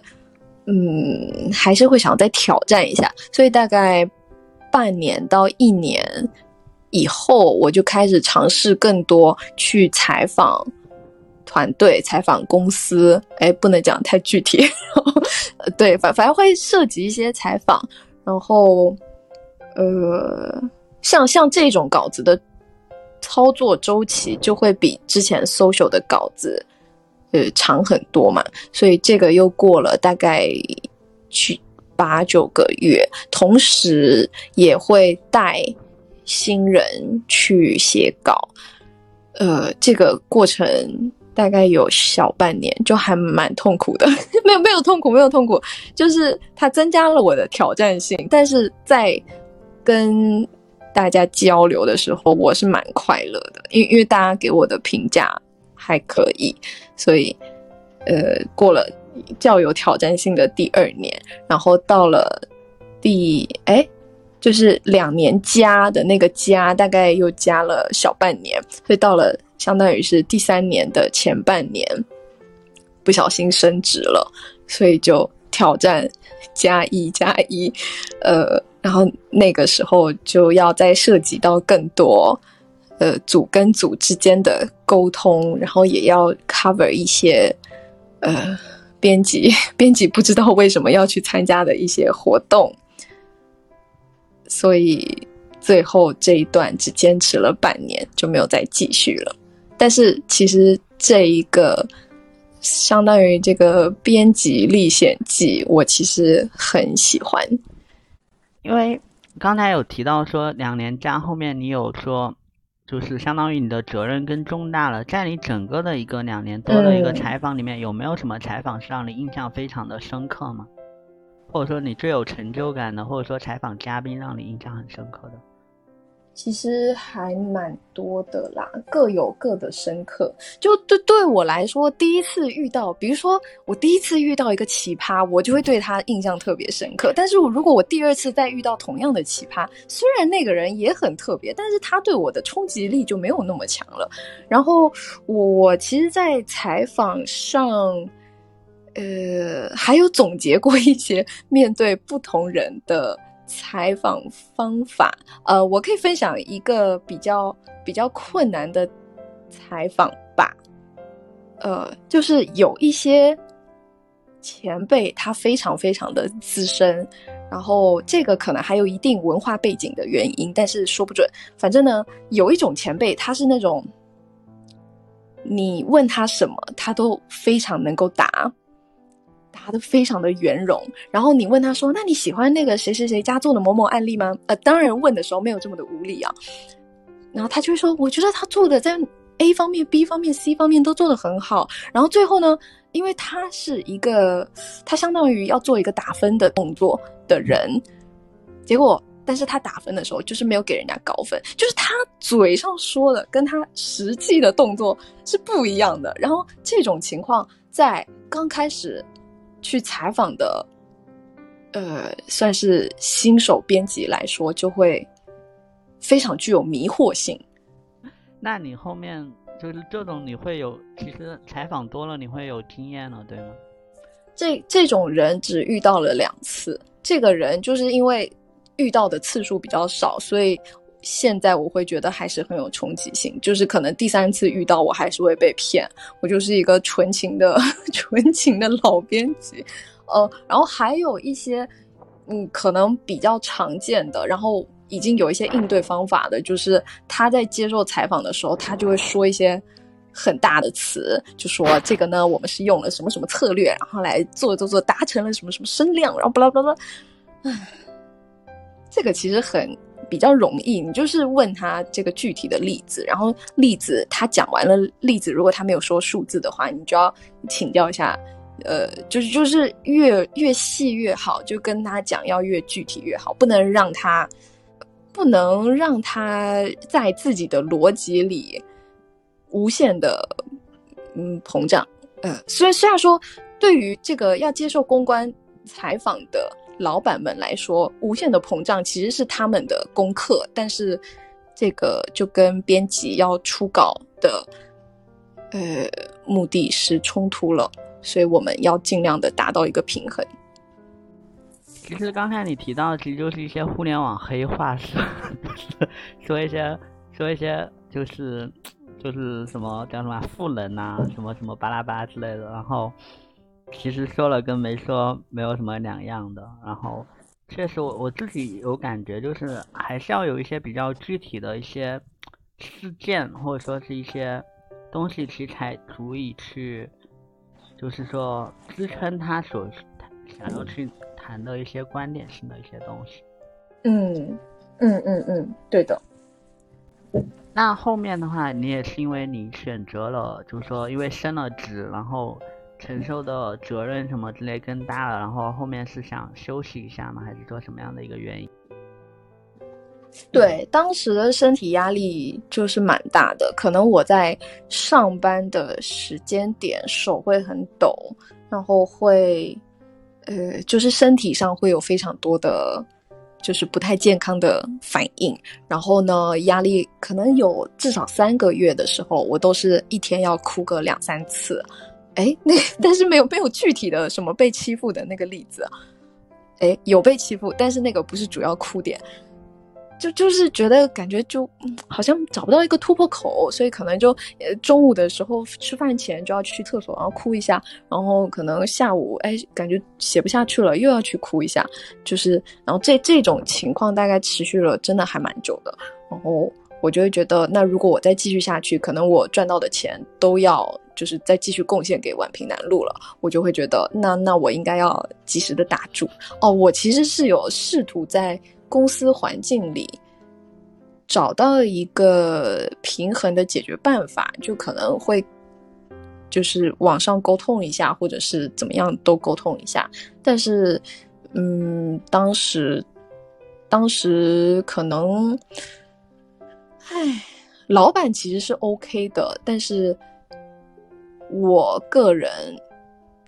嗯，还是会想再挑战一下。所以大概半年到一年以后，我就开始尝试更多去采访。团队采访公司，哎，不能讲太具体。对，反反正会涉及一些采访，然后，呃，像像这种稿子的操作周期就会比之前 social 的稿子，呃，长很多嘛。所以这个又过了大概去八九个月，同时也会带新人去写稿，呃，这个过程。大概有小半年，就还蛮痛苦的。<laughs> 没有没有痛苦，没有痛苦，就是它增加了我的挑战性。但是在跟大家交流的时候，我是蛮快乐的，因为因为大家给我的评价还可以，所以呃，过了较有挑战性的第二年，然后到了第哎，就是两年加的那个加，大概又加了小半年，所以到了。相当于是第三年的前半年，不小心升职了，所以就挑战加一加一，呃，然后那个时候就要再涉及到更多，呃，组跟组之间的沟通，然后也要 cover 一些，呃，编辑 <laughs> 编辑不知道为什么要去参加的一些活动，所以最后这一段只坚持了半年，就没有再继续了。但是其实这一个相当于这个编辑历险记，我其实很喜欢，因为刚才有提到说两年加后面你有说，就是相当于你的责任更重大了。在你整个的一个两年多的一个采访里面，有没有什么采访是让你印象非常的深刻吗？或者说你最有成就感的，或者说采访嘉宾让你印象很深刻的？其实还蛮多的啦，各有各的深刻。就对对我来说，第一次遇到，比如说我第一次遇到一个奇葩，我就会对他印象特别深刻。但是如果我第二次再遇到同样的奇葩，虽然那个人也很特别，但是他对我的冲击力就没有那么强了。然后我我其实，在采访上，呃，还有总结过一些面对不同人的。采访方法，呃，我可以分享一个比较比较困难的采访吧，呃，就是有一些前辈他非常非常的资深，然后这个可能还有一定文化背景的原因，但是说不准。反正呢，有一种前辈他是那种，你问他什么，他都非常能够答。答的非常的圆融，然后你问他说：“那你喜欢那个谁谁谁家做的某某案例吗？”呃，当然问的时候没有这么的无理啊，然后他就会说：“我觉得他做的在 A 方面、B 方面、C 方面都做的很好。”然后最后呢，因为他是一个他相当于要做一个打分的动作的人，结果但是他打分的时候就是没有给人家高分，就是他嘴上说的跟他实际的动作是不一样的。然后这种情况在刚开始。去采访的，呃，算是新手编辑来说，就会非常具有迷惑性。那你后面就是这种，你会有其实采访多了，你会有经验了，对吗？这这种人只遇到了两次，这个人就是因为遇到的次数比较少，所以。现在我会觉得还是很有冲击性，就是可能第三次遇到我还是会被骗，我就是一个纯情的 <laughs> 纯情的老编辑，呃，然后还有一些嗯可能比较常见的，然后已经有一些应对方法的，就是他在接受采访的时候，他就会说一些很大的词，就说这个呢，我们是用了什么什么策略，然后来做做做，达成了什么什么声量，然后巴拉巴拉，唉，这个其实很。比较容易，你就是问他这个具体的例子，然后例子他讲完了，例子如果他没有说数字的话，你就要请教一下，呃，就是就是越越细越好，就跟他讲要越具体越好，不能让他不能让他在自己的逻辑里无限的嗯膨胀，呃，虽然虽然说对于这个要接受公关采访的。老板们来说，无限的膨胀其实是他们的功课，但是这个就跟编辑要出稿的呃目的是冲突了，所以我们要尽量的达到一个平衡。其实刚才你提到的，其实就是一些互联网黑话，说说一些说一些就是就是什么叫什么赋能啊，什么什么巴拉巴之类的，然后。其实说了跟没说没有什么两样的，然后确实我我自己有感觉，就是还是要有一些比较具体的一些事件或者说是一些东西，其实才足以去，就是说支撑他所想要去谈的一些观点性的一些东西。嗯嗯嗯嗯，对的。那后面的话，你也是因为你选择了，就是说因为升了职，然后。承受的责任什么之类更大了，然后后面是想休息一下吗？还是说什么样的一个原因？对，当时的身体压力就是蛮大的，可能我在上班的时间点手会很抖，然后会呃，就是身体上会有非常多的，就是不太健康的反应。然后呢，压力可能有至少三个月的时候，我都是一天要哭个两三次。哎，那但是没有没有具体的什么被欺负的那个例子，哎，有被欺负，但是那个不是主要哭点，就就是觉得感觉就好像找不到一个突破口，所以可能就中午的时候吃饭前就要去厕所，然后哭一下，然后可能下午哎感觉写不下去了，又要去哭一下，就是然后这这种情况大概持续了真的还蛮久的，然后我就会觉得，那如果我再继续下去，可能我赚到的钱都要。就是再继续贡献给宛平南路了，我就会觉得，那那我应该要及时的打住哦。我其实是有试图在公司环境里找到一个平衡的解决办法，就可能会就是网上沟通一下，或者是怎么样都沟通一下。但是，嗯，当时当时可能唉，老板其实是 OK 的，但是我个人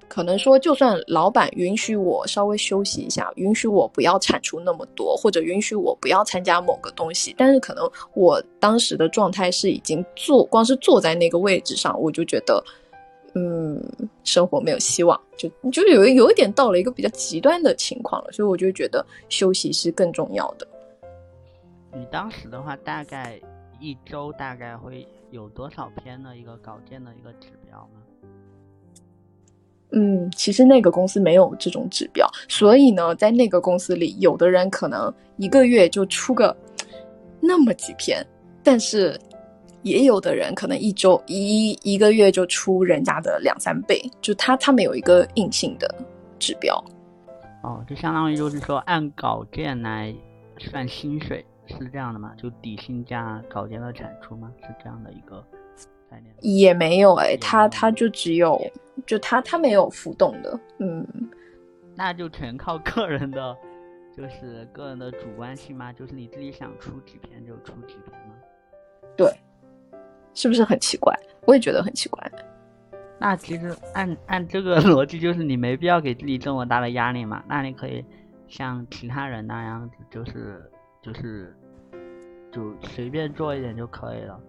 可能说，就算老板允许我稍微休息一下，允许我不要产出那么多，或者允许我不要参加某个东西，但是可能我当时的状态是已经坐，光是坐在那个位置上，我就觉得，嗯，生活没有希望，就就是有有一点到了一个比较极端的情况了，所以我就觉得休息是更重要的。你当时的话，大概一周大概会有多少篇的一个稿件的一个指标呢？嗯，其实那个公司没有这种指标，所以呢，在那个公司里，有的人可能一个月就出个那么几篇，但是也有的人可能一周一一个月就出人家的两三倍，就他他们有一个硬性的指标。哦，就相当于就是说按稿件来算薪水。是这样的吗？就底薪加稿件的产出吗？是这样的一个概念？也没有哎，他他就只有，就他他没有浮动的，嗯，那就全靠个人的，就是个人的主观性吗？就是你自己想出几篇就出几篇吗？对，是不是很奇怪？我也觉得很奇怪。那其实按按这个逻辑，就是你没必要给自己这么大的压力嘛。那你可以像其他人那样子，就是。就是，就随便做一点就可以了。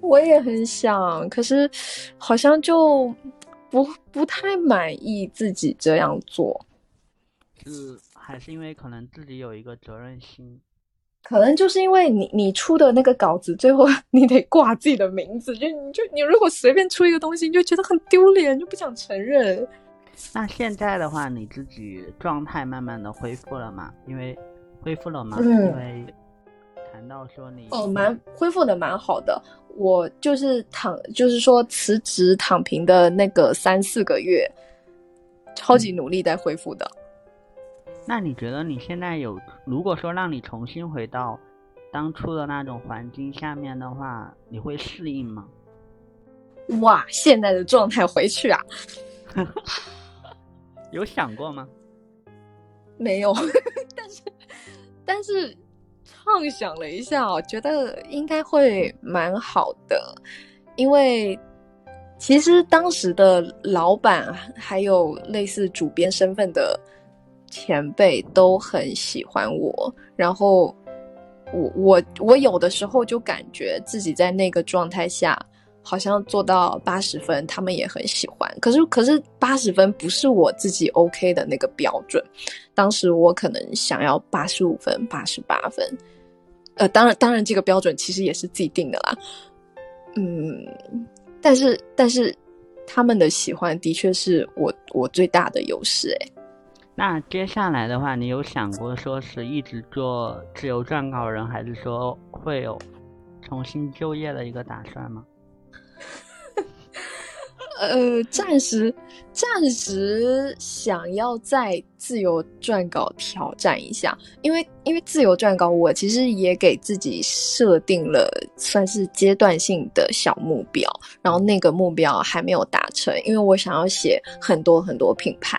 我也很想，可是好像就不不太满意自己这样做。是还是因为可能自己有一个责任心？可能就是因为你你出的那个稿子，最后 <laughs> 你得挂自己的名字，就你就你如果随便出一个东西，你就觉得很丢脸，就不想承认。那现在的话，你自己状态慢慢的恢复了嘛？因为。恢复了吗？因为谈到说你哦，蛮恢复的蛮好的。我就是躺，就是说辞职躺平的那个三四个月，超级努力在恢复的。那你觉得你现在有，如果说让你重新回到当初的那种环境下面的话，你会适应吗？哇，现在的状态回去啊？<laughs> <laughs> 有想过吗？没有，<laughs> 但是。但是畅想了一下，我觉得应该会蛮好的，因为其实当时的老板还有类似主编身份的前辈都很喜欢我，然后我我我有的时候就感觉自己在那个状态下。好像做到八十分，他们也很喜欢。可是，可是八十分不是我自己 OK 的那个标准。当时我可能想要八十五分、八十八分。呃，当然，当然，这个标准其实也是自己定的啦。嗯，但是，但是他们的喜欢的确是我我最大的优势。哎，那接下来的话，你有想过说是一直做自由撰稿人，还是说会有重新就业的一个打算吗？呃，暂时暂时想要在自由撰稿挑战一下，因为因为自由撰稿，我其实也给自己设定了算是阶段性的小目标，然后那个目标还没有达成，因为我想要写很多很多品牌，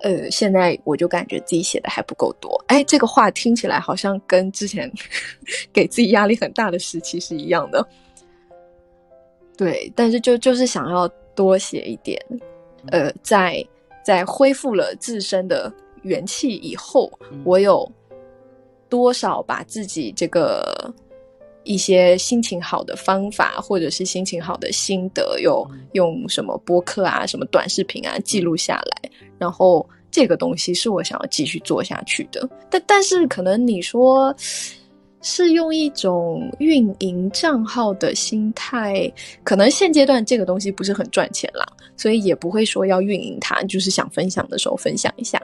呃，现在我就感觉自己写的还不够多。哎，这个话听起来好像跟之前 <laughs> 给自己压力很大的时期是一样的。对，但是就就是想要。多写一点，呃，在在恢复了自身的元气以后，我有多少把自己这个一些心情好的方法，或者是心情好的心得，有用什么播客啊、什么短视频啊记录下来，然后这个东西是我想要继续做下去的。但但是可能你说。是用一种运营账号的心态，可能现阶段这个东西不是很赚钱啦，所以也不会说要运营它，就是想分享的时候分享一下。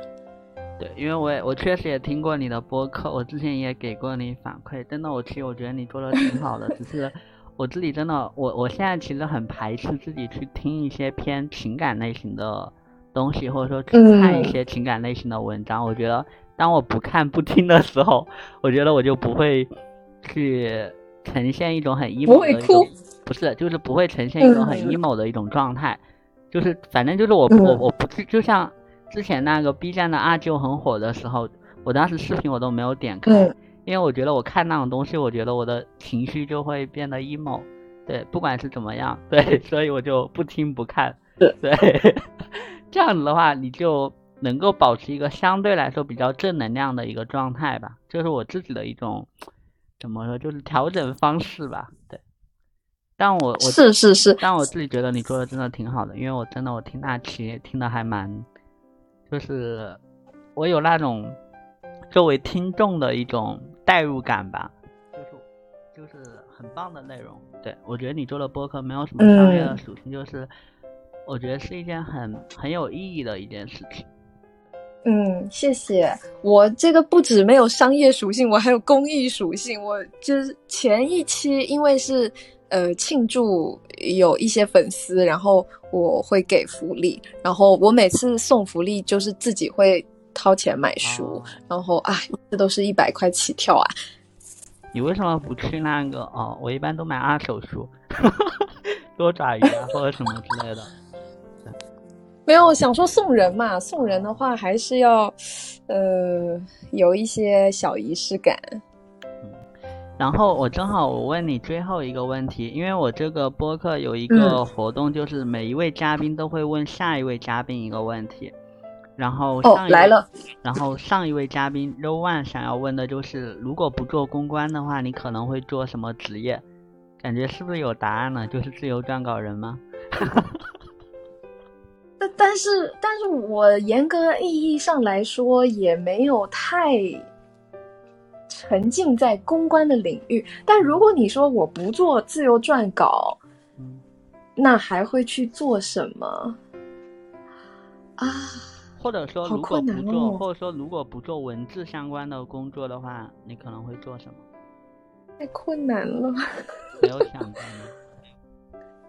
对，因为我也我确实也听过你的播客，我之前也给过你反馈，真的，我其实我觉得你做的挺好的，<laughs> 只是我自己真的，我我现在其实很排斥自己去听一些偏情感类型的东西，或者说去看一些情感类型的文章，我觉得。当我不看不听的时候，我觉得我就不会去呈现一种很 emo 的一种，不是，就是不会呈现一种很 emo 的一种状态，就是反正就是我我我不去就像之前那个 B 站的阿舅很火的时候，我当时视频我都没有点开，因为我觉得我看那种东西，我觉得我的情绪就会变得 emo。对，不管是怎么样，<laughs> 对，所以我就不听不看。对，<laughs> 这样子的话，你就能够保持一个相对来说比较正能量的一个状态吧，这是我自己的一种怎么说，就是调整方式吧。对，但我我是是是，但我自己觉得你做的真的挺好的，因为我真的我听那期听的还蛮，就是我有那种作为听众的一种代入感吧，就是就是很棒的内容。对，我觉得你做的播客没有什么商业的属性，就是我觉得是一件很很有意义的一件事情。嗯，谢谢。我这个不止没有商业属性，我还有公益属性。我就是前一期因为是呃庆祝有一些粉丝，然后我会给福利，然后我每次送福利就是自己会掏钱买书，然后啊，这都是一百块起跳啊。你为什么不去那个哦？我一般都买二手书，<laughs> 多爪鱼啊或者什么之类的。没有想说送人嘛，送人的话还是要，呃，有一些小仪式感。嗯，然后我正好我问你最后一个问题，因为我这个播客有一个活动，就是每一位嘉宾都会问下一位嘉宾一个问题。然后哦来了，然后上一位嘉宾 Row One 想要问的就是，如果不做公关的话，你可能会做什么职业？感觉是不是有答案了？就是自由撰稿人吗？<laughs> 但但是但是我严格意义上来说，也没有太沉浸在公关的领域。但如果你说我不做自由撰稿，那还会去做什么？啊？或者说，如果不做，或者说如果不做文字相关的工作的话，你可能会做什么？太困难了。没有想过吗？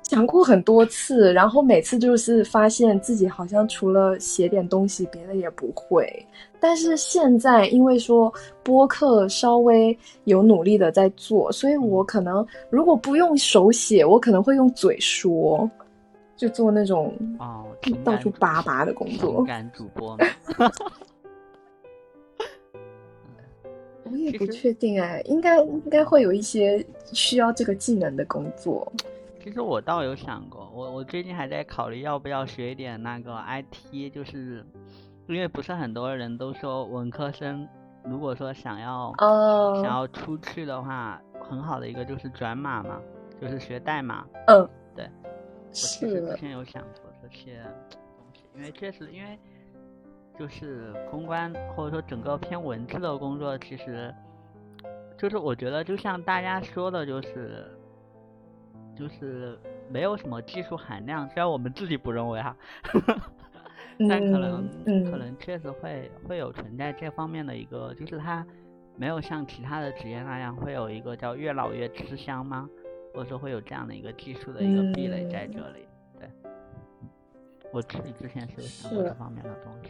想过很多次，然后每次就是发现自己好像除了写点东西，别的也不会。但是现在因为说播客稍微有努力的在做，所以我可能如果不用手写，我可能会用嘴说。就做那种哦，到处叭叭的工作，感主播。<laughs> 我也不确定哎，应该应该会有一些需要这个技能的工作。其实我倒有想过，我我最近还在考虑要不要学一点那个 IT，就是因为不是很多人都说文科生如果说想要想要出去的话，很好的一个就是转码嘛，就是学代码。嗯，对。我其实之前有想过这些东西，因为确实，因为就是公关或者说整个偏文字的工作，其实就是我觉得就像大家说的，就是就是没有什么技术含量，虽然我们自己不认为哈，<laughs> 但可能可能确实会会有存在这方面的一个，就是它没有像其他的职业那样会有一个叫越老越吃香吗？或者说会有这样的一个技术的一个壁垒在这里，对，我自己之前是有想过这方面的东西。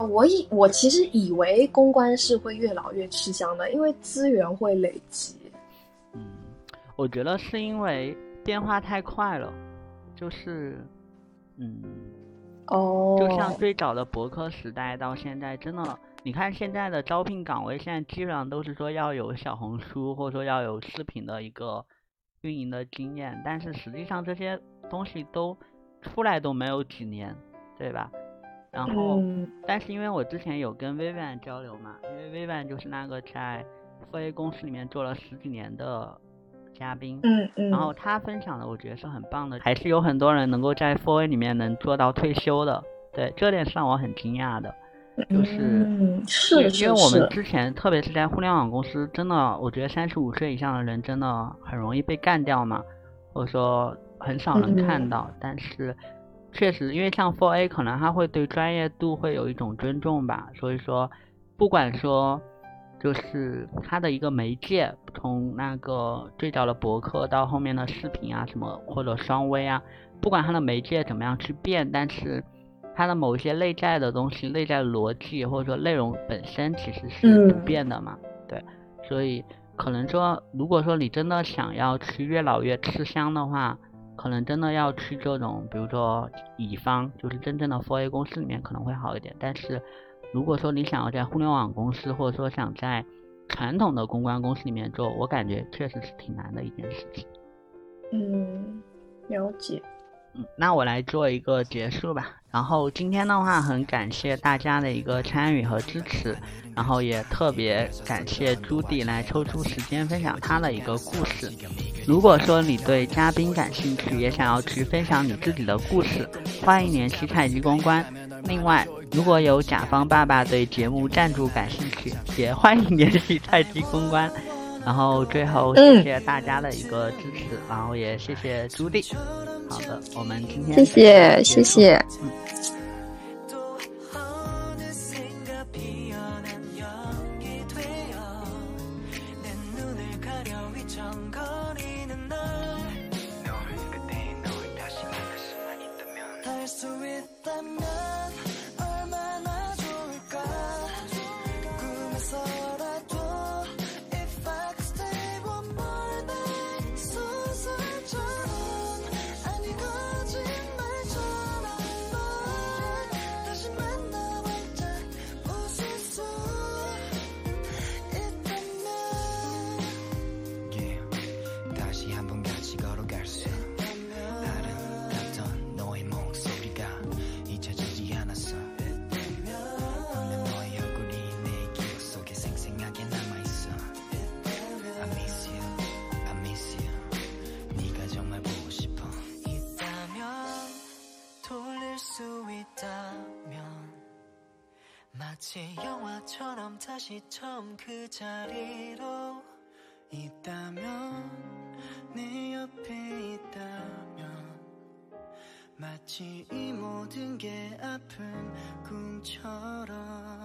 我以我其实以为公关是会越老越吃香的，因为资源会累积。嗯，我觉得是因为变化太快了，就是，嗯，哦，就像最早的博客时代到现在，真的，你看现在的招聘岗位，现在基本上都是说要有小红书，或者说要有视频的一个。运营的经验，但是实际上这些东西都出来都没有几年，对吧？然后，但是因为我之前有跟 Vivian 交流嘛，因为 Vivian 就是那个在 4A 公司里面做了十几年的嘉宾，嗯嗯，然后他分享的我觉得是很棒的，还是有很多人能够在 f o r A 里面能做到退休的，对，这点是让我很惊讶的。就是，是因为我们之前，特别是在互联网公司，真的，我觉得三十五岁以上的人真的很容易被干掉嘛，或者说很少能看到。但是，确实，因为像 Four A，可能他会对专业度会有一种尊重吧，所以说，不管说，就是它的一个媒介，从那个最早的博客到后面的视频啊什么，或者双微啊，不管它的媒介怎么样去变，但是。它的某一些内在的东西、内在逻辑或者说内容本身其实是不变的嘛？对，所以可能说，如果说你真的想要去越老越吃香的话，可能真的要去这种，比如说乙方，就是真正的 f A 公司里面可能会好一点。但是如果说你想要在互联网公司，或者说想在传统的公关公司里面做，我感觉确实是挺难的一件事情。嗯，了解。嗯，那我来做一个结束吧。然后今天的话，很感谢大家的一个参与和支持，然后也特别感谢朱迪来抽出时间分享他的一个故事。如果说你对嘉宾感兴趣，也想要去分享你自己的故事，欢迎联系太极公关。另外，如果有甲方爸爸对节目赞助感兴趣，也欢迎联系太极公关。然后最后谢谢大家的一个支持，然后也谢谢朱棣。好的，我们今天谢谢谢谢。嗯。 게 아픈 꿈처럼